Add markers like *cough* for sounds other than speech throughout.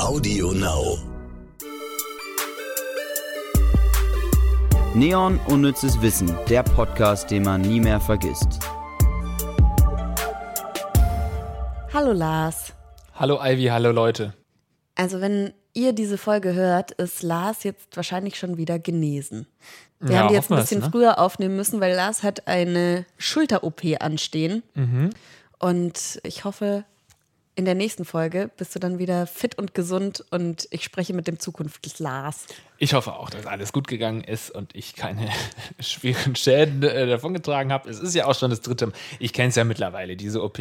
Audio Now. Neon Unnützes Wissen, der Podcast, den man nie mehr vergisst. Hallo Lars. Hallo Ivy, hallo Leute. Also wenn ihr diese Folge hört, ist Lars jetzt wahrscheinlich schon wieder genesen. Wir Ja, haben die jetzt ein bisschen ne? früher aufnehmen müssen, weil Lars hat eine Schulter-OP anstehen. Mhm. Und ich hoffe, in der nächsten Folge bist du dann wieder fit und gesund und ich spreche mit dem zukünftigen Lars. Ich hoffe auch, dass alles gut gegangen ist und ich keine *laughs* schweren Schäden äh, davongetragen habe. Es ist ja auch schon das dritte. Ich kenne es ja mittlerweile. Diese OP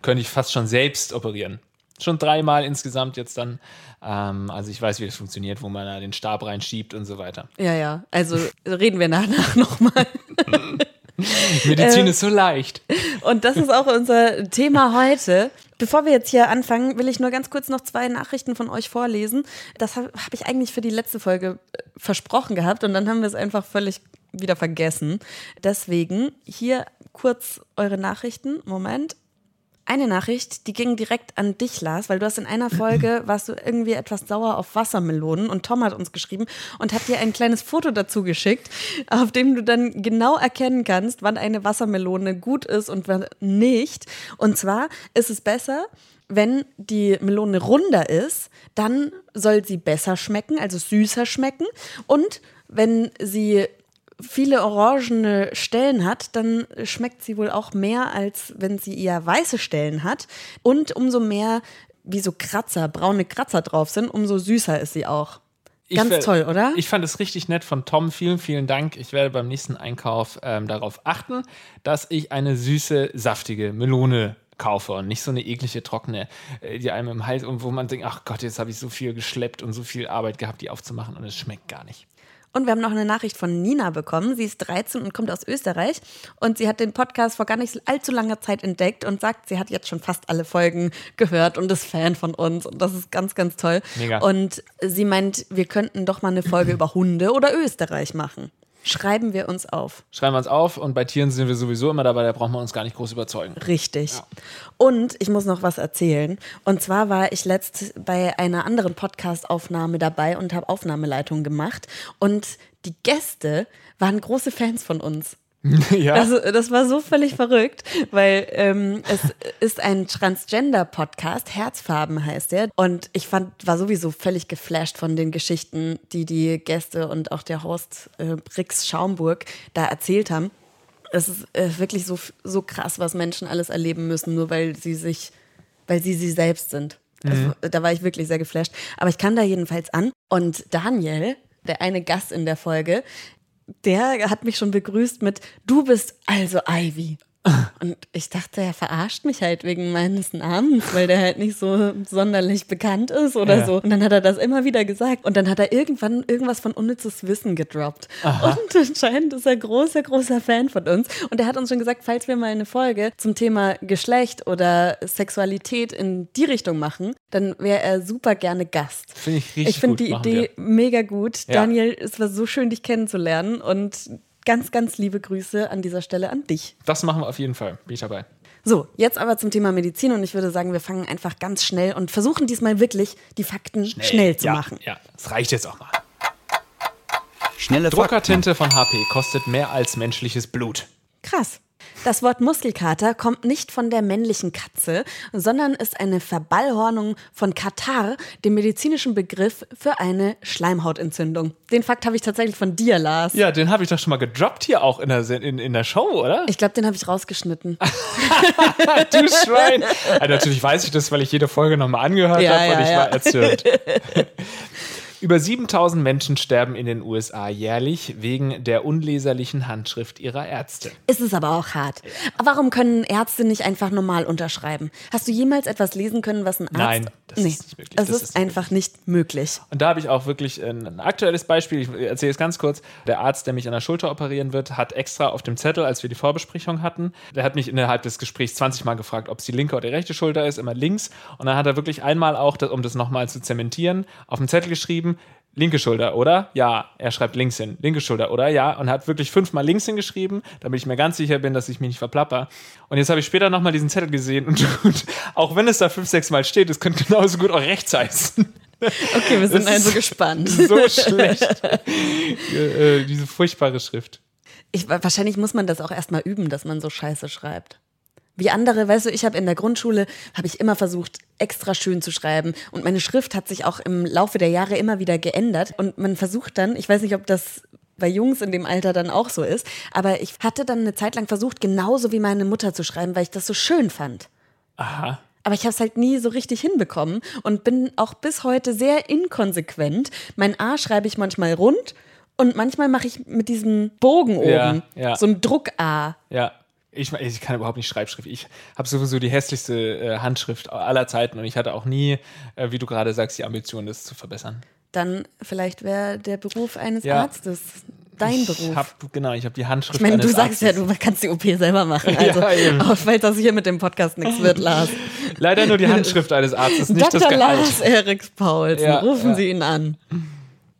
könnte ich fast schon selbst operieren. Schon dreimal insgesamt jetzt dann. Ähm, also ich weiß, wie das funktioniert, wo man da den Stab reinschiebt und so weiter. Ja, ja. Also reden wir danach *laughs* nochmal. *laughs* Medizin Äh. ist so leicht. Und das ist auch unser Thema heute. Bevor wir jetzt hier anfangen, will ich nur ganz kurz noch zwei Nachrichten von euch vorlesen. Das habe hab ich eigentlich für die letzte Folge äh, versprochen gehabt und dann haben wir es einfach völlig wieder vergessen. Deswegen hier kurz eure Nachrichten. Moment. Eine Nachricht, die ging direkt an dich, Lars, weil du hast in einer Folge, *clears throat* warst du irgendwie etwas sauer auf Wassermelonen und Tom hat uns geschrieben und hat dir ein kleines Foto dazu geschickt, auf dem du dann genau erkennen kannst, wann eine Wassermelone gut ist und wann nicht. Und zwar ist es besser, wenn die Melone runder ist, dann soll sie besser schmecken, also süßer schmecken. Und wenn sie viele orangene Stellen hat, dann schmeckt sie wohl auch mehr, als wenn sie eher weiße Stellen hat. Und umso mehr wie so Kratzer, braune Kratzer drauf sind, umso süßer ist sie auch. Ganz ver- toll, oder? Ich fand es richtig nett von Tom. Vielen, vielen Dank. Ich werde beim nächsten Einkauf ähm, darauf achten, dass ich eine süße, saftige Melone kaufe und nicht so eine eklige, trockene, äh, die einem im Hals und wo man denkt, ach Gott, jetzt habe ich so viel geschleppt und so viel Arbeit gehabt, die aufzumachen und es schmeckt gar nicht. Und wir haben noch eine Nachricht von Nina bekommen. Sie ist 13 und kommt aus Österreich. Und sie hat den Podcast vor gar nicht allzu langer Zeit entdeckt und sagt, sie hat jetzt schon fast alle Folgen gehört und ist Fan von uns. Und das ist ganz, ganz toll. Mega. Und sie meint, wir könnten doch mal eine Folge über Hunde oder Österreich machen. Schreiben wir uns auf. Schreiben wir uns auf und bei Tieren sind wir sowieso immer dabei, da brauchen wir uns gar nicht groß überzeugen. Richtig. Und ich muss noch was erzählen. Und zwar war ich letzt bei einer anderen Podcast-Aufnahme dabei und habe Aufnahmeleitung gemacht. Und die Gäste waren große Fans von uns. *laughs* ja. Das, das war so völlig verrückt, weil ähm, es ist ein Transgender-Podcast, Herzfarben heißt der. Und ich fand, war sowieso völlig geflasht von den Geschichten, die die Gäste und auch der Host äh, Brix Schaumburg da erzählt haben. Es ist äh, wirklich so, so krass, was Menschen alles erleben müssen, nur weil sie sich, weil sie sie selbst sind. Also, da war ich wirklich sehr geflasht. Aber ich kam da jedenfalls an und Daniel, der eine Gast in der Folge, der hat mich schon begrüßt mit Du bist also Ivy. Und ich dachte, er verarscht mich halt wegen meines Namens, weil der halt nicht so sonderlich bekannt ist oder Ja. so. Und dann hat er das immer wieder gesagt. Und dann hat er irgendwann irgendwas von unnützes Wissen gedroppt. Und anscheinend ist er großer, großer Fan von uns. Und er hat uns schon gesagt, falls wir mal eine Folge zum Thema Geschlecht oder Sexualität in die Richtung machen, dann wäre er super gerne Gast. Finde ich richtig Ich finde die Idee mega gut. Ja. Daniel, es war so schön, dich kennenzulernen und ganz, ganz liebe Grüße an dieser Stelle an dich. Das machen wir auf jeden Fall. Bin ich dabei. So, jetzt aber zum Thema Medizin und ich würde sagen, wir fangen einfach ganz schnell und versuchen diesmal wirklich die Fakten schnell, zu ja, machen. Ja, das reicht jetzt auch mal. Schnelle Fakten. Druckertinte von HP kostet mehr als menschliches Blut. Krass. Das Wort Muskelkater kommt nicht von der männlichen Katze, sondern ist eine Verballhornung von Katar, dem medizinischen Begriff für eine Schleimhautentzündung. Den Fakt habe ich tatsächlich von dir, Lars. Ja, den habe ich doch schon mal gedroppt hier auch in der, in, in der Show, oder? Ich glaube, den habe ich rausgeschnitten. *laughs* du Schwein. Also natürlich weiß ich das, weil ich jede Folge nochmal angehört Ja, habe und ja, ich ja. war erzürnt. *laughs* Über 7000 Menschen sterben in den USA jährlich wegen der unleserlichen Handschrift ihrer Ärzte. Ist es aber auch hart. Warum können Ärzte nicht einfach normal unterschreiben? Hast du jemals etwas lesen können, was ein Arzt... Nein, das ist nicht möglich. Es Das ist, ist nicht einfach nicht möglich. Und da habe ich auch wirklich ein, ein aktuelles Beispiel. Ich erzähle es ganz kurz. Der Arzt, der mich an der Schulter operieren wird, hat extra auf dem Zettel, als wir die Vorbesprechung hatten, der hat mich innerhalb des Gesprächs 20 Mal gefragt, ob es die linke oder die rechte Schulter ist, immer links. Und dann hat er wirklich einmal auch, um das nochmal zu zementieren, auf dem Zettel geschrieben, linke Schulter, oder? Ja. Er schreibt links hin. Linke Schulter, oder? Ja. Und hat wirklich fünfmal links hingeschrieben, damit ich mir ganz sicher bin, dass ich mich nicht verplapper. Und jetzt habe ich später nochmal diesen Zettel gesehen und, *laughs* und, auch wenn es da fünf, sechs Mal steht, es könnte genauso gut auch rechts heißen. Okay, wir *laughs* sind Das also gespannt. *laughs* So schlecht. äh, diese furchtbare Schrift. Ich, wahrscheinlich muss man das auch erstmal üben, dass man so scheiße schreibt. Wie andere, weißt du, ich habe in der Grundschule, habe ich immer versucht, extra schön zu schreiben. Und meine Schrift hat sich auch im Laufe der Jahre immer wieder geändert. Und man versucht dann, ich weiß nicht, ob das bei Jungs in dem Alter dann auch so ist, aber ich hatte dann eine Zeit lang versucht, genauso wie meine Mutter zu schreiben, weil ich das so schön fand. Aha. Aber ich habe es halt nie so richtig hinbekommen und bin auch bis heute sehr inkonsequent. Mein A schreibe ich manchmal rund und manchmal mache ich mit diesem Bogen oben Ja, ja. so ein Druck-A. Ja. Ich, ich kann überhaupt nicht Schreibschrift. Ich habe sowieso die hässlichste äh, Handschrift aller Zeiten und ich hatte auch nie, äh, wie du gerade sagst, die Ambition, das zu verbessern. Dann vielleicht wäre der Beruf eines Ja. Arztes dein Beruf. Ich hab, genau, ich habe die Handschrift ich meine, du sagst ja, Arztes. du kannst die OP selber machen. *laughs* Also, Ja, eben. auch falls das hier mit dem Podcast nichts wird, Lars. Leider nur die Handschrift eines Arztes, nicht das Dr. Gehalt. Lars Eriks Paulsen, Ja, rufen ja. Sie ihn an.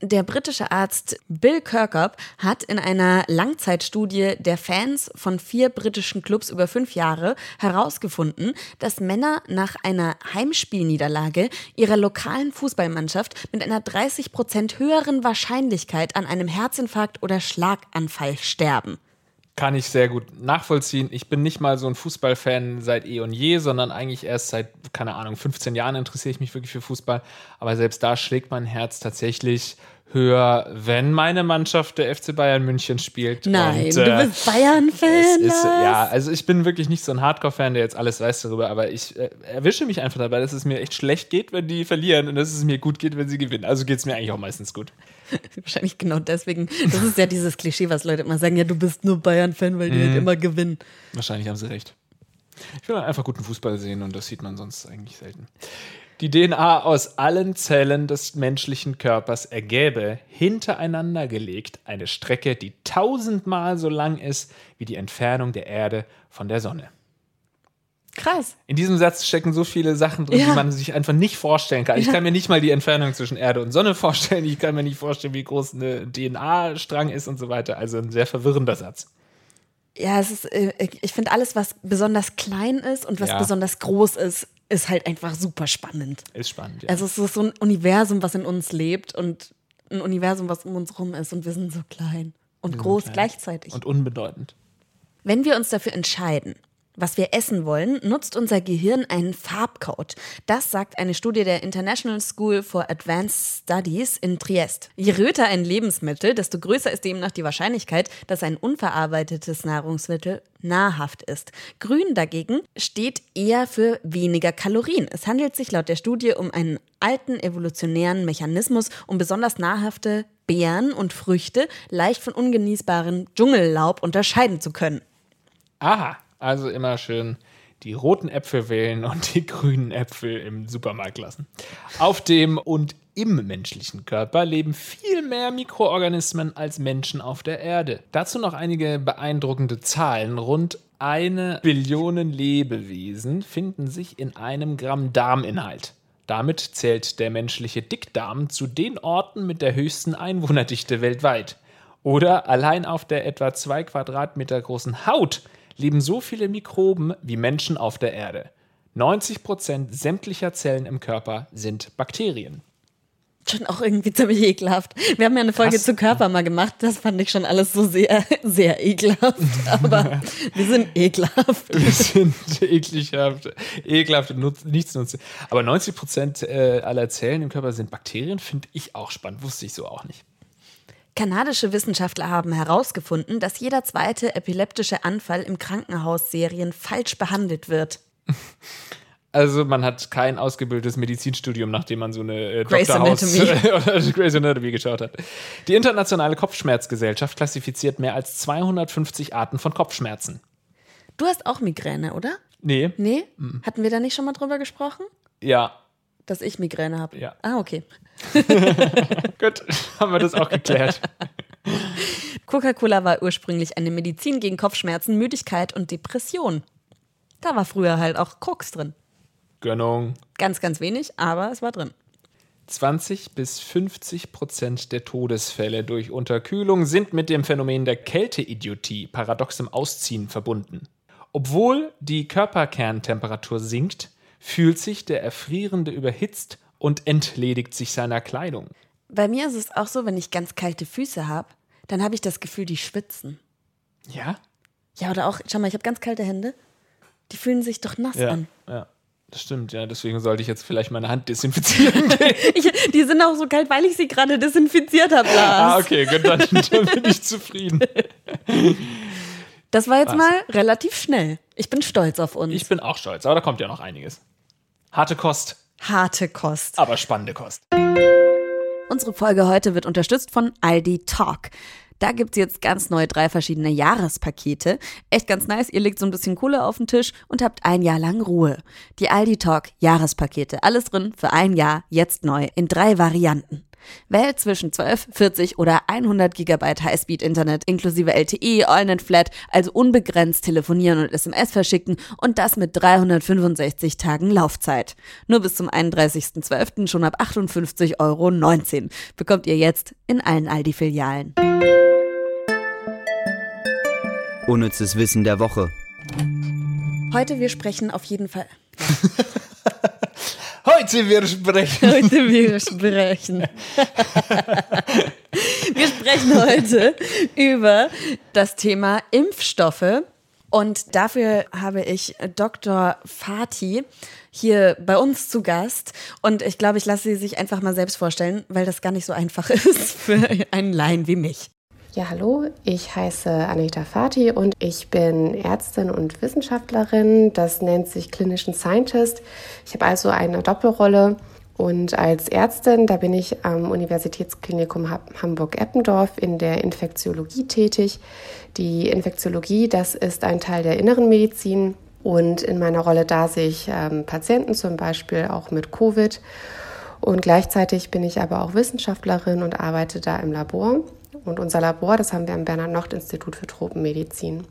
Der britische Arzt Bill Kirkup hat in einer Langzeitstudie der Fans von vier britischen Clubs über fünf Jahre herausgefunden, dass Männer nach einer Heimspielniederlage ihrer lokalen Fußballmannschaft mit einer 30 Prozent höheren Wahrscheinlichkeit an einem Herzinfarkt oder Schlaganfall sterben. Kann ich sehr gut nachvollziehen. Ich bin nicht mal so ein Fußballfan seit eh und je, sondern eigentlich erst seit, keine Ahnung, 15 Jahren interessiere ich mich wirklich für Fußball. Aber selbst da schlägt mein Herz tatsächlich höher, wenn meine Mannschaft der FC Bayern München spielt. Nein, Und, du äh, bist Bayern-Fan. Lars. ja, also ich bin wirklich nicht so ein Hardcore-Fan, der jetzt alles weiß darüber, aber ich äh, erwische mich einfach dabei, dass es mir echt schlecht geht, wenn die verlieren und dass es mir gut geht, wenn sie gewinnen. Also geht es mir eigentlich auch meistens gut. *laughs* Wahrscheinlich genau deswegen. Das ist ja dieses Klischee, was Leute immer sagen: Ja, du bist nur Bayern-Fan, weil die halt immer gewinnen. Wahrscheinlich haben sie recht. Ich will einfach guten Fußball sehen und das sieht man sonst eigentlich selten. Die DNA aus allen Zellen des menschlichen Körpers ergäbe, hintereinander gelegt, eine Strecke, die tausendmal so lang ist wie die Entfernung der Erde von der Sonne. Krass. In diesem Satz stecken so viele Sachen drin, Ja. die man sich einfach nicht vorstellen kann. Ich kann mir nicht mal die Entfernung zwischen Erde und Sonne vorstellen. Ich kann mir nicht vorstellen, wie groß eine DNA-Strang ist und so weiter. Also ein sehr verwirrender Satz. Ja, es ist, äh, ich finde alles, was besonders klein ist und was Ja. besonders groß ist, ist halt einfach super spannend. Ist spannend. Ja. Also es ist so ein Universum, was in uns lebt und ein Universum, was um uns rum ist und wir sind so klein und groß klein. gleichzeitig. und unbedeutend. Wenn wir uns dafür entscheiden, was wir essen wollen, nutzt unser Gehirn einen Farbcode. Das sagt eine Studie der International School for Advanced Studies in Triest. Je röter ein Lebensmittel, desto größer ist demnach die Wahrscheinlichkeit, dass ein unverarbeitetes Nahrungsmittel nahrhaft ist. Grün dagegen steht eher für weniger Kalorien. Es handelt sich laut der Studie um einen alten evolutionären Mechanismus, um besonders nahrhafte Beeren und Früchte leicht von ungenießbarem Dschungellaub unterscheiden zu können. Aha, also immer schön die roten Äpfel wählen und die grünen Äpfel im Supermarkt lassen. Auf dem und im menschlichen Körper leben viel mehr Mikroorganismen als Menschen auf der Erde. Dazu noch einige beeindruckende Zahlen. Rund eine Billion Lebewesen finden sich in einem Gramm Darminhalt. Damit zählt der menschliche Dickdarm zu den Orten mit der höchsten Einwohnerdichte weltweit. Oder allein auf der etwa zwei Quadratmeter großen Haut leben so viele Mikroben wie Menschen auf der Erde. 90 Prozent sämtlicher Zellen im Körper sind Bakterien. Schon auch irgendwie ziemlich ekelhaft. Wir haben ja eine Folge Krass. zu Körper mal gemacht. Das fand ich schon alles so sehr, *laughs* sehr ekelhaft. Aber *laughs* wir sind ekelhaft. Wir sind eklighaft, ekelhaft und nichts nutzen. Aber 90 Prozent äh, aller Zellen im Körper sind Bakterien, finde ich auch spannend. Wusste ich so auch nicht. Kanadische Wissenschaftler haben herausgefunden, dass jeder zweite epileptische Anfall im Krankenhausserien falsch behandelt wird. Also man hat kein ausgebildetes Medizinstudium, nachdem man so eine äh, Grey's Anatomy. *laughs* oder Grey's Anatomy geschaut hat. Die internationale Kopfschmerzgesellschaft klassifiziert mehr als 250 Arten von Kopfschmerzen. Du hast auch Migräne, oder? Nee, Nee? Hatten wir da nicht schon mal drüber gesprochen? ja, Dass ich Migräne habe? Ja. Ah, okay. *laughs* gut, haben wir das auch geklärt. Coca-Cola war ursprünglich eine Medizin gegen Kopfschmerzen, Müdigkeit und Depression. Da war früher halt auch Koks drin. Gönnung. Ganz, ganz wenig, aber es war drin. 20 bis 50 Prozent der Todesfälle durch Unterkühlung sind mit dem Phänomen der Kälteidiotie, paradoxem Ausziehen, verbunden. Obwohl die Körperkerntemperatur sinkt, fühlt sich der Erfrierende überhitzt und entledigt sich seiner Kleidung. Bei mir ist es auch so, wenn ich ganz kalte Füße habe, dann habe ich das Gefühl, die schwitzen. Ja? Ja, oder auch, schau mal, ich habe ganz kalte Hände. Die fühlen sich doch nass Ja, an. ja. Das stimmt, ja. Deswegen sollte ich jetzt vielleicht meine Hand desinfizieren. *laughs* Ich, die sind auch so kalt, weil ich sie gerade desinfiziert habe, Lars. ah, okay, gut, dann, *laughs* dann bin ich zufrieden. Das war jetzt Was? mal relativ schnell. Ich bin stolz auf uns. Ich bin auch stolz, aber da kommt ja noch einiges. Harte Kost, Harte Kost. aber spannende Kost. Unsere Folge heute wird unterstützt von Aldi Talk. Da gibt's jetzt ganz neu drei verschiedene Jahrespakete. Echt ganz nice. Ihr legt so ein bisschen Kohle auf den Tisch und habt ein Jahr lang Ruhe. Die Aldi Talk Jahrespakete. Alles drin für ein Jahr, jetzt neu, in drei Varianten. Wählt zwischen 12, 40 oder 100 Gigabyte Highspeed-Internet inklusive LTE, AllNet Flat, also unbegrenzt telefonieren und SMS verschicken und das mit 365 Tagen Laufzeit. Nur bis zum 31.12. schon ab 58,19 Euro bekommt ihr jetzt in allen Aldi-Filialen. Unnützes Wissen der Woche. Heute wir sprechen auf jeden Fall. *laughs* Heute wir sprechen. *laughs* Heute wir sprechen. *laughs* wir sprechen heute über das Thema Impfstoffe. Und dafür habe ich Dr. Fatih hier bei uns zu Gast. Und ich glaube, ich lasse sie sich einfach mal selbst vorstellen, weil das gar nicht so einfach *laughs* ist für einen Laien wie mich. Ja, hallo, ich heiße Anita Fati und ich bin Ärztin und Wissenschaftlerin. Das nennt sich Clinician Scientist. Ich habe also eine Doppelrolle und als Ärztin, da bin ich am Universitätsklinikum Ha- Hamburg-Eppendorf in der Infektiologie tätig. Die Infektiologie, das ist ein Teil der inneren Medizin und in meiner Rolle da sehe ich ähm, Patienten zum Beispiel auch mit Covid. Und gleichzeitig bin ich aber auch Wissenschaftlerin und arbeite da im Labor. Und unser Labor, das haben wir am Bernhard-Nocht-Institut für Tropenmedizin.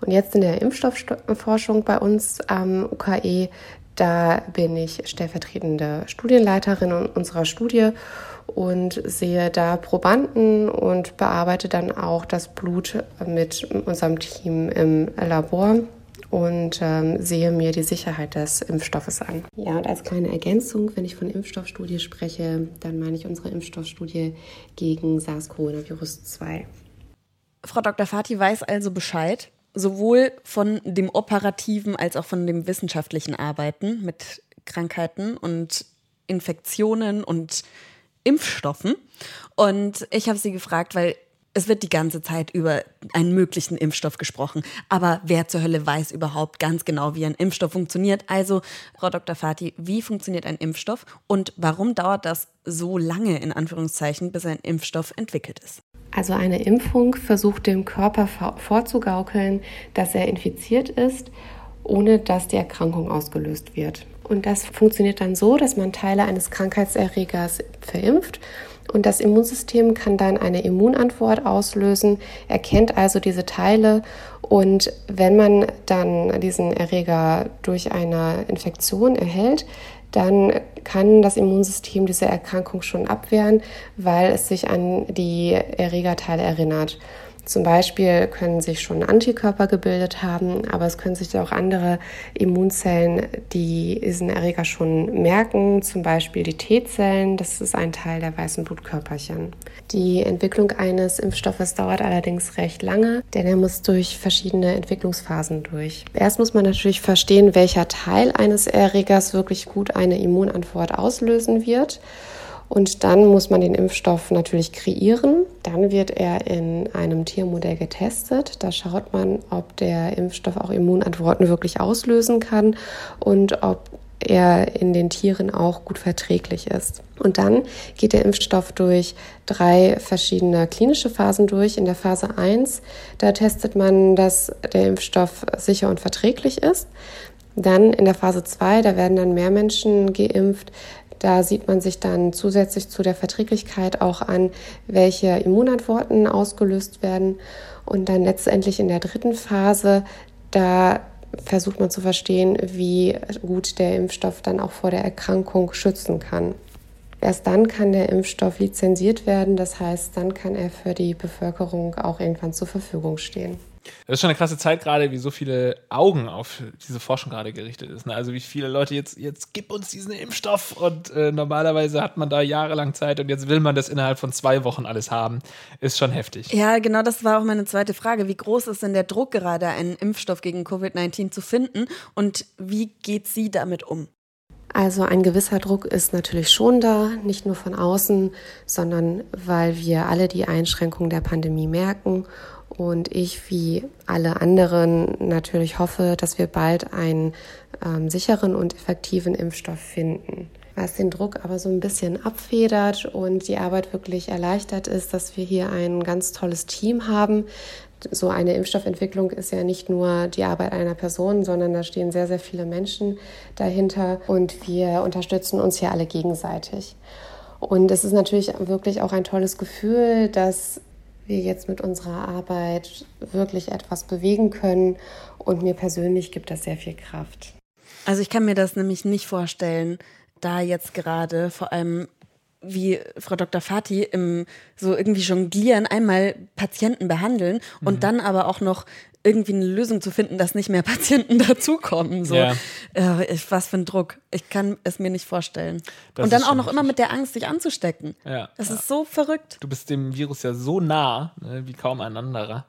Und jetzt in der Impfstoffforschung bei uns am UKE, da bin ich stellvertretende Studienleiterin unserer Studie und sehe da Probanden und bearbeite dann auch das Blut mit unserem Team im Labor und ähm, sehe mir die Sicherheit des Impfstoffes an. Ja, und als kleine Ergänzung, wenn ich von Impfstoffstudie spreche, dann meine ich unsere Impfstoffstudie gegen SARS-Coronavirus 2. Frau Dr. Fatih weiß also Bescheid, sowohl von dem operativen als auch von dem wissenschaftlichen Arbeiten mit Krankheiten und Infektionen und Impfstoffen. Und ich habe sie gefragt, weil es wird die ganze Zeit über einen möglichen Impfstoff gesprochen. Aber wer zur Hölle weiß überhaupt ganz genau, wie ein Impfstoff funktioniert? Also, Frau Dr. Fatih, wie funktioniert ein Impfstoff und warum dauert das so lange, in Anführungszeichen, bis ein Impfstoff entwickelt ist? Also eine Impfung versucht dem Körper vor- vorzugaukeln, dass er infiziert ist, ohne dass die Erkrankung ausgelöst wird. Und das funktioniert dann so, dass man Teile eines Krankheitserregers verimpft und das Immunsystem kann dann eine Immunantwort auslösen, erkennt also diese Teile und wenn man dann diesen Erreger durch eine Infektion erhält, dann kann das Immunsystem diese Erkrankung schon abwehren, weil es sich an die Erregerteile erinnert. Zum Beispiel können sich schon Antikörper gebildet haben, aber es können sich auch andere Immunzellen, die diesen Erreger schon merken, zum Beispiel die T-Zellen, das ist ein Teil der weißen Blutkörperchen. Die Entwicklung eines Impfstoffes dauert allerdings recht lange, denn er muss durch verschiedene Entwicklungsphasen durch. Erst muss man natürlich verstehen, welcher Teil eines Erregers wirklich gut eine Immunantwort auslösen wird. Und dann muss man den Impfstoff natürlich kreieren. Dann wird er in einem Tiermodell getestet. Da schaut man, ob der Impfstoff auch Immunantworten wirklich auslösen kann und ob er in den Tieren auch gut verträglich ist. Und dann geht der Impfstoff durch drei verschiedene klinische Phasen durch. In der Phase 1, da testet man, dass der Impfstoff sicher und verträglich ist. Dann in der Phase 2, da werden dann mehr Menschen geimpft. Da sieht man sich dann zusätzlich zu der Verträglichkeit auch an, welche Immunantworten ausgelöst werden. Und dann letztendlich in der dritten Phase, da versucht man zu verstehen, wie gut der Impfstoff dann auch vor der Erkrankung schützen kann. Erst dann kann der Impfstoff lizenziert werden, das heißt, dann kann er für die Bevölkerung auch irgendwann zur Verfügung stehen. Das ist schon eine krasse Zeit gerade, wie so viele Augen auf diese Forschung gerade gerichtet ist. Ne? Also wie viele Leute jetzt, jetzt gib uns diesen Impfstoff und äh, normalerweise hat man da jahrelang Zeit und jetzt will man das innerhalb von zwei Wochen alles haben. Ist schon heftig. Ja, genau das war auch meine zweite Frage. Wie groß ist denn der Druck gerade, einen Impfstoff gegen Covid-19 zu finden und wie geht sie damit um? Also ein gewisser Druck ist natürlich schon da, nicht nur von außen, sondern weil wir alle die Einschränkungen der Pandemie merken und ich wie alle anderen natürlich hoffe, dass wir bald einen ähm, sicheren und effektiven Impfstoff finden. Was den Druck aber so ein bisschen abfedert und die Arbeit wirklich erleichtert ist, dass wir hier ein ganz tolles Team haben. So eine Impfstoffentwicklung ist ja nicht nur die Arbeit einer Person, sondern da stehen sehr, sehr viele Menschen dahinter und wir unterstützen uns hier alle gegenseitig. Und es ist natürlich wirklich auch ein tolles Gefühl, dass wir jetzt mit unserer Arbeit wirklich etwas bewegen können. Und mir persönlich gibt das sehr viel Kraft. Also ich kann mir das nämlich nicht vorstellen, da jetzt gerade vor allem wie Frau Dr. Fati im so irgendwie jonglieren, einmal Patienten behandeln und mhm. dann aber auch noch irgendwie eine Lösung zu finden, dass nicht mehr *laughs* Patienten dazukommen. So. Ja. Äh, was für ein Druck. Ich kann es mir nicht vorstellen. Das und dann auch noch richtig. immer mit der Angst, sich anzustecken. Ja. Das ja. ist so verrückt. Du bist dem Virus ja so nah, ne, wie kaum ein anderer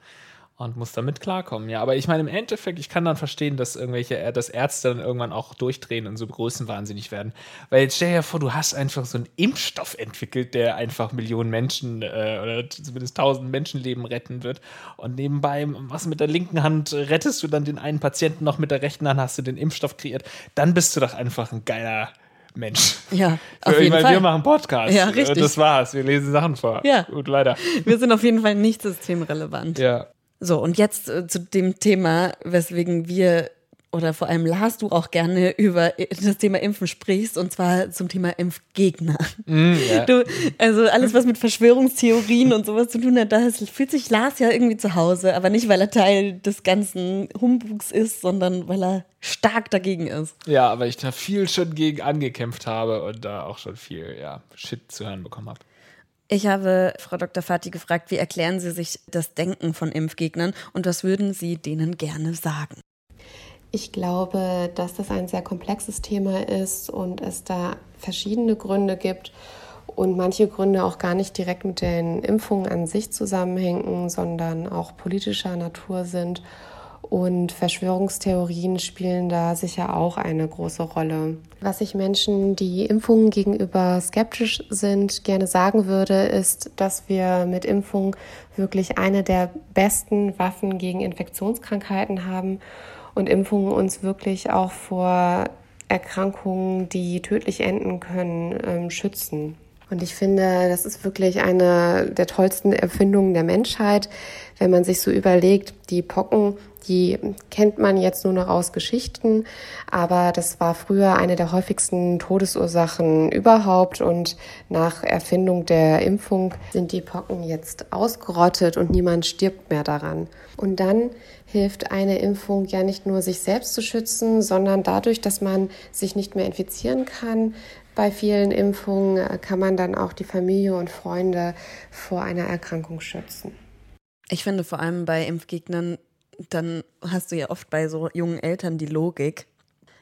und muss damit klarkommen. Ja, aber ich meine, im Endeffekt, ich kann dann verstehen, dass irgendwelche, dass Ärzte dann irgendwann auch durchdrehen und so größenwahnsinnig werden. Weil jetzt stell dir vor, du hast einfach so einen Impfstoff entwickelt, der einfach Millionen Menschen äh, oder zumindest tausend Menschenleben retten wird. Und nebenbei, was mit der linken Hand rettest du dann den einen Patienten noch mit der rechten Hand, hast du den Impfstoff kreiert. Dann bist du doch einfach ein geiler Mensch. Ja, *laughs* auf jeden Fall. Wir machen Podcast. Ja, richtig. Das war's. Wir lesen Sachen vor. Ja. Gut, leider. Wir sind auf jeden Fall nicht systemrelevant. Ja. So, und jetzt äh, zu dem Thema, weswegen wir oder vor allem Lars, du auch gerne über das Thema Impfen sprichst, und zwar zum Thema Impfgegner. Mm, ja. du, also alles, was mit Verschwörungstheorien und sowas zu tun hat, da fühlt sich Lars ja irgendwie zu Hause, aber nicht, weil er Teil des ganzen Humbugs ist, sondern weil er stark dagegen ist. Ja, weil ich da viel schon gegen angekämpft habe und da auch schon viel ja, Shit zu hören bekommen habe. Ich habe Frau Dr. Fati gefragt, wie erklären Sie sich das Denken von Impfgegnern und was würden Sie denen gerne sagen? Ich glaube, dass das ein sehr komplexes Thema ist und es da verschiedene Gründe gibt und manche Gründe auch gar nicht direkt mit den Impfungen an sich zusammenhängen, sondern auch politischer Natur sind und Verschwörungstheorien spielen da sicher auch eine große Rolle. Was ich Menschen, die Impfungen gegenüber skeptisch sind, gerne sagen würde, ist, dass wir mit Impfungen wirklich eine der besten Waffen gegen Infektionskrankheiten haben und Impfungen uns wirklich auch vor Erkrankungen, die tödlich enden können, ähm, schützen. Und ich finde, das ist wirklich eine der tollsten Erfindungen der Menschheit, wenn man sich so überlegt, die Pocken, die kennt man jetzt nur noch aus Geschichten, aber das war früher eine der häufigsten Todesursachen überhaupt und nach Erfindung der Impfung sind die Pocken jetzt ausgerottet und niemand stirbt mehr daran. Und dann hilft eine Impfung ja nicht nur sich selbst zu schützen, sondern dadurch, dass man sich nicht mehr infizieren kann, bei vielen Impfungen äh, kann man dann auch die Familie und Freunde vor einer Erkrankung schützen. Ich finde vor allem bei Impfgegnern, dann hast du ja oft bei so jungen Eltern die Logik,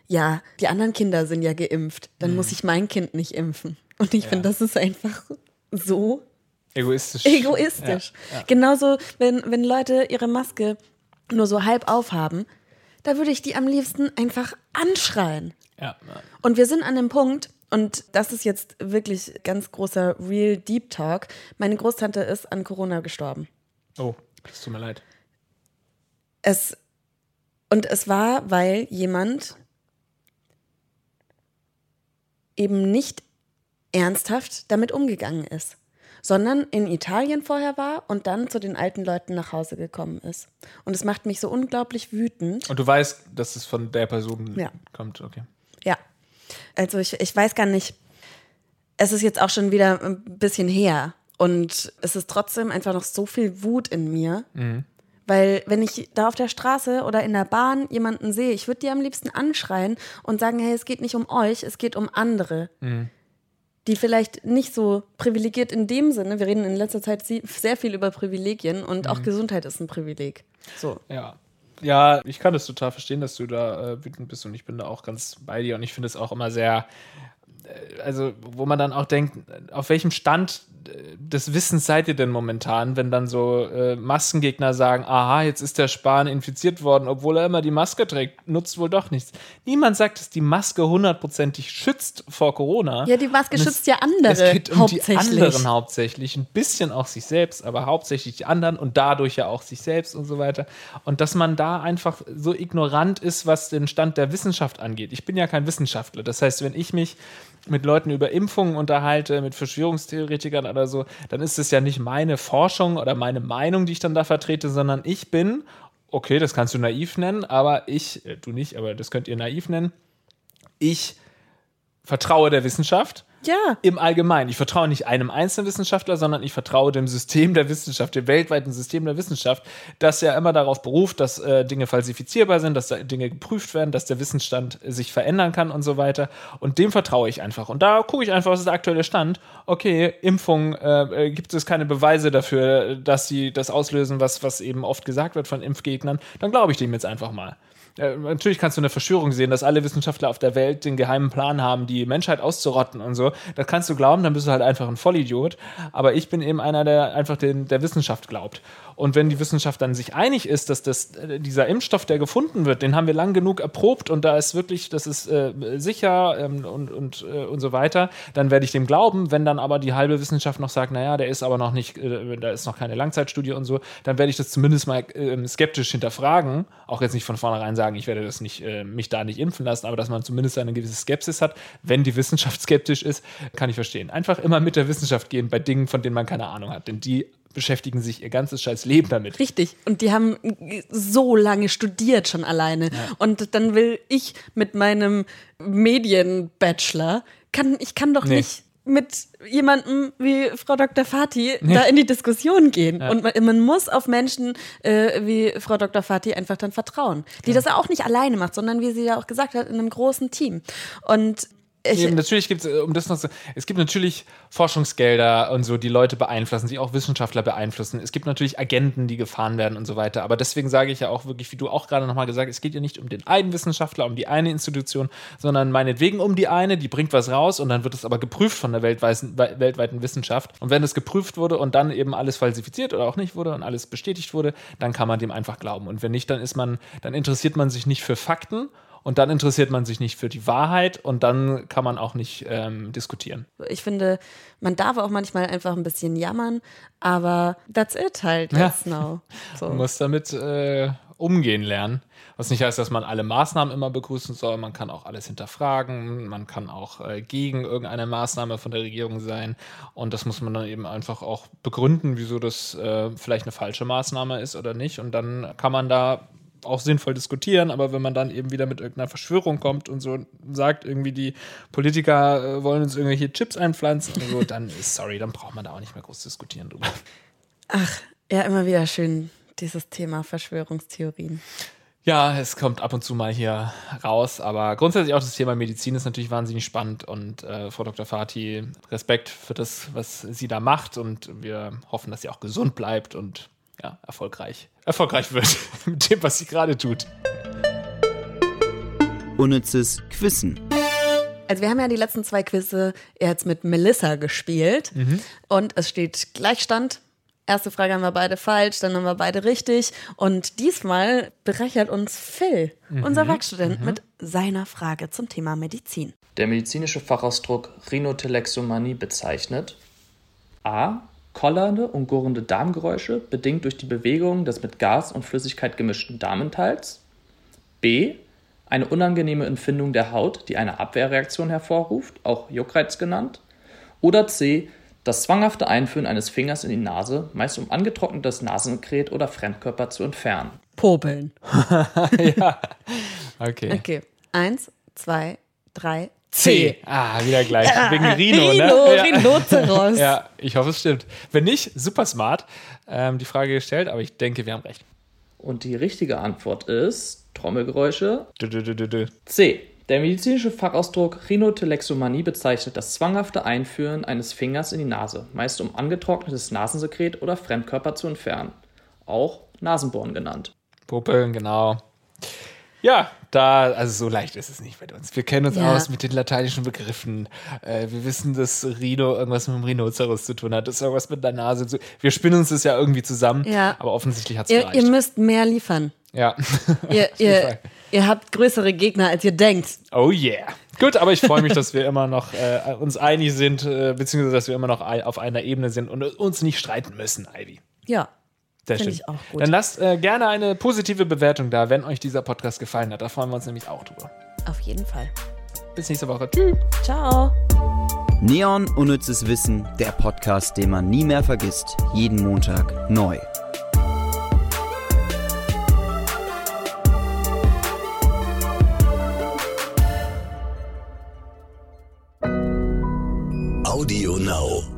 ja, die anderen Kinder sind ja geimpft, dann mhm. muss ich mein Kind nicht impfen. Und ich ja. finde, das ist einfach so egoistisch. Egoistisch. Ja, ja. Genauso, wenn, wenn Leute ihre Maske nur so halb aufhaben, da würde ich die am liebsten einfach anschreien. Ja. Und wir sind an dem Punkt, und das ist jetzt wirklich ganz großer Real Deep Talk. Meine Großtante ist an Corona gestorben. Oh, es tut mir leid. Es, und es war, weil jemand eben nicht ernsthaft damit umgegangen ist, sondern in Italien vorher war und dann zu den alten Leuten nach Hause gekommen ist. Und es macht mich so unglaublich wütend. Und du weißt, dass es von der Person ja. kommt, okay. Ja, also ich, ich weiß gar nicht, es ist jetzt auch schon wieder ein bisschen her und es ist trotzdem einfach noch so viel Wut in mir. Mhm. Weil wenn ich da auf der Straße oder in der Bahn jemanden sehe, ich würde die am liebsten anschreien und sagen, hey, es geht nicht um euch, es geht um andere. Mhm. die vielleicht nicht so privilegiert in dem Sinne, wir reden in letzter Zeit sehr viel über Privilegien und mhm. auch Gesundheit ist ein Privileg. So. Ja. Ja, ich kann das total verstehen, dass du da äh, wütend bist und ich bin da auch ganz bei dir und ich finde es auch immer sehr äh, also wo man dann auch denkt, auf welchem Stand des Wissens seid ihr denn momentan, wenn dann so äh, Maskengegner sagen, aha, jetzt ist der Spahn infiziert worden, obwohl er immer die Maske trägt, nutzt wohl doch nichts. Niemand sagt, dass die Maske hundertprozentig schützt vor Corona. Ja, die Maske schützt ja andere. Es geht um die anderen hauptsächlich, ein bisschen auch sich selbst, aber hauptsächlich die anderen und dadurch ja auch sich selbst und so weiter. Und dass man da einfach so ignorant ist, was den Stand der Wissenschaft angeht. Ich bin ja kein Wissenschaftler. Das heißt, wenn ich mich mit Leuten über Impfungen unterhalte, mit Verschwörungstheoretikern oder so, dann ist es ja nicht meine Forschung oder meine Meinung, die ich dann da vertrete, sondern ich bin, okay, das kannst du naiv nennen, aber ich, äh, du nicht, aber das könnt ihr naiv nennen, ich vertraue der Wissenschaft ja. Im Allgemeinen. Ich vertraue nicht einem einzelnen Wissenschaftler, sondern ich vertraue dem System der Wissenschaft, dem weltweiten System der Wissenschaft, das ja immer darauf beruft, dass äh, Dinge falsifizierbar sind, dass da Dinge geprüft werden, dass der Wissensstand sich verändern kann und so weiter. Und dem vertraue ich einfach. Und da gucke ich einfach, was ist der aktuelle Stand. Okay, Impfung, äh, äh, gibt es keine Beweise dafür, dass sie das auslösen, was, was eben oft gesagt wird von Impfgegnern, dann glaube ich dem jetzt einfach mal. Äh, natürlich kannst du eine Verschwörung sehen, dass alle Wissenschaftler auf der Welt den geheimen Plan haben, die Menschheit auszurotten und so. Das kannst du glauben, dann bist du halt einfach ein Vollidiot. Aber ich bin eben einer, der einfach den, der Wissenschaft glaubt. Und wenn die Wissenschaft dann sich einig ist, dass das, äh, dieser Impfstoff, der gefunden wird, den haben wir lang genug erprobt und da ist wirklich, das ist äh, sicher ähm, und, und, äh, und so weiter, dann werde ich dem glauben. Wenn dann aber die halbe Wissenschaft noch sagt, naja, der ist aber noch nicht, äh, da ist noch keine Langzeitstudie und so, dann werde ich das zumindest mal äh, skeptisch hinterfragen. Auch jetzt nicht von vornherein sagen, ich werde das nicht, äh, mich da nicht impfen lassen, aber dass man zumindest eine gewisse Skepsis hat. Wenn die Wissenschaft *laughs* skeptisch ist, kann ich verstehen. Einfach immer mit der Wissenschaft gehen bei Dingen, von denen man keine Ahnung hat. Denn die beschäftigen sich ihr ganzes scheiß Leben damit. Richtig. Und die haben so lange studiert schon alleine. Ja. Und dann will ich mit meinem Medienbachelor, kann, ich kann doch nee. nicht mit jemandem wie Frau Dr. Fati nee. da in die Diskussion gehen. Ja. Und man, man, muss auf Menschen äh, wie Frau Dr. Fati einfach dann vertrauen, die ja. das auch nicht alleine macht, sondern wie sie ja auch gesagt hat, in einem großen Team. Und ich, natürlich gibt es, um das noch zu, es gibt natürlich Forschungsgelder und so, die Leute beeinflussen, die auch Wissenschaftler beeinflussen. Es gibt natürlich Agenten, die gefahren werden und so weiter. Aber deswegen sage ich ja auch wirklich, wie du auch gerade nochmal gesagt hast, es geht ja nicht um den einen Wissenschaftler, um die eine Institution, sondern meinetwegen um die eine, die bringt was raus und dann wird es aber geprüft von der weltweiten, weltweiten Wissenschaft. Und wenn es geprüft wurde und dann eben alles falsifiziert oder auch nicht wurde und alles bestätigt wurde, dann kann man dem einfach glauben. Und wenn nicht, dann ist man, dann interessiert man sich nicht für Fakten und dann interessiert man sich nicht für die Wahrheit und dann kann man auch nicht ähm, diskutieren. Ich finde, man darf auch manchmal einfach ein bisschen jammern, aber that's it halt ja. jetzt now. So. Man muss damit äh, umgehen lernen. Was nicht heißt, dass man alle Maßnahmen immer begrüßen soll. Man kann auch alles hinterfragen. Man kann auch äh, gegen irgendeine Maßnahme von der Regierung sein. Und das muss man dann eben einfach auch begründen, wieso das äh, vielleicht eine falsche Maßnahme ist oder nicht. Und dann kann man da auch sinnvoll diskutieren, aber wenn man dann eben wieder mit irgendeiner Verschwörung kommt und so sagt, irgendwie die Politiker äh, wollen uns irgendwelche Chips einpflanzen so, dann ist sorry, dann braucht man da auch nicht mehr groß diskutieren drüber. Ach, ja, immer wieder schön, dieses Thema Verschwörungstheorien. Ja, es kommt ab und zu mal hier raus, aber grundsätzlich auch das Thema Medizin ist natürlich wahnsinnig spannend und äh, Frau Dr. Fati, Respekt für das, was sie da macht und wir hoffen, dass sie auch gesund bleibt und ja, erfolgreich, erfolgreich wird *laughs* mit dem, was sie gerade tut. Unnützes Quissen. Also wir haben ja die letzten zwei Quizze jetzt mit Melissa gespielt mhm. und es steht Gleichstand. Erste Frage haben wir beide falsch, dann haben wir beide richtig und diesmal bereichert uns Phil, mhm. unser Werkstudent, mhm. mit seiner Frage zum Thema Medizin. Der medizinische Fachausdruck Rhinotelexomanie bezeichnet A kollernde und gurrende Darmgeräusche, bedingt durch die Bewegung des mit Gas und Flüssigkeit gemischten Darmenteils. B. Eine unangenehme Empfindung der Haut, die eine Abwehrreaktion hervorruft, auch Juckreiz genannt. Oder C. Das zwanghafte Einführen eines Fingers in die Nase, meist um angetrocknetes Nasensekret oder Fremdkörper zu entfernen. Popeln. *laughs* ja. *laughs* Okay. Okay. Eins, zwei, drei, C. Ah, wieder gleich. Ah, Wegen Rhino, Rhino ne? Rhinoceros. *laughs* ja, ich hoffe, es stimmt. Wenn nicht, super smart ähm, die Frage gestellt, aber ich denke, wir haben recht. Und die richtige Antwort ist Trommelgeräusche. Du, du, du, C. Der medizinische Fachausdruck Rhinotelexomanie bezeichnet das zwanghafte Einführen eines Fingers in die Nase, meist um angetrocknetes Nasensekret oder Fremdkörper zu entfernen. Auch Nasenbohren genannt. Pupillen, genau. Ja, da, also so leicht ist es nicht mit uns. Wir kennen uns Ja. aus mit den lateinischen Begriffen. Äh, wir wissen, dass Rhino irgendwas mit dem Rhinoceros zu tun hat, dass irgendwas mit der Nase zu. Wir spinnen uns das ja irgendwie zusammen, Ja. aber offensichtlich hat es gereicht. ihr müsst mehr liefern. ja. *laughs* Ihr, ihr, ihr habt größere Gegner, als ihr denkt. Oh yeah. Gut, aber ich freue mich, dass wir immer noch äh, uns einig sind, äh, beziehungsweise dass wir immer noch auf einer Ebene sind und uns nicht streiten müssen, Ivy. Ja. Sehr schön. Ich auch gut. Dann lasst äh, gerne eine positive Bewertung da, wenn euch dieser Podcast gefallen hat. Da freuen wir uns nämlich auch drüber. Auf jeden Fall. Bis nächste Woche. Tschüss. Ciao. Neon Unnützes Wissen, der Podcast, den man nie mehr vergisst. Jeden Montag neu. Audio Now.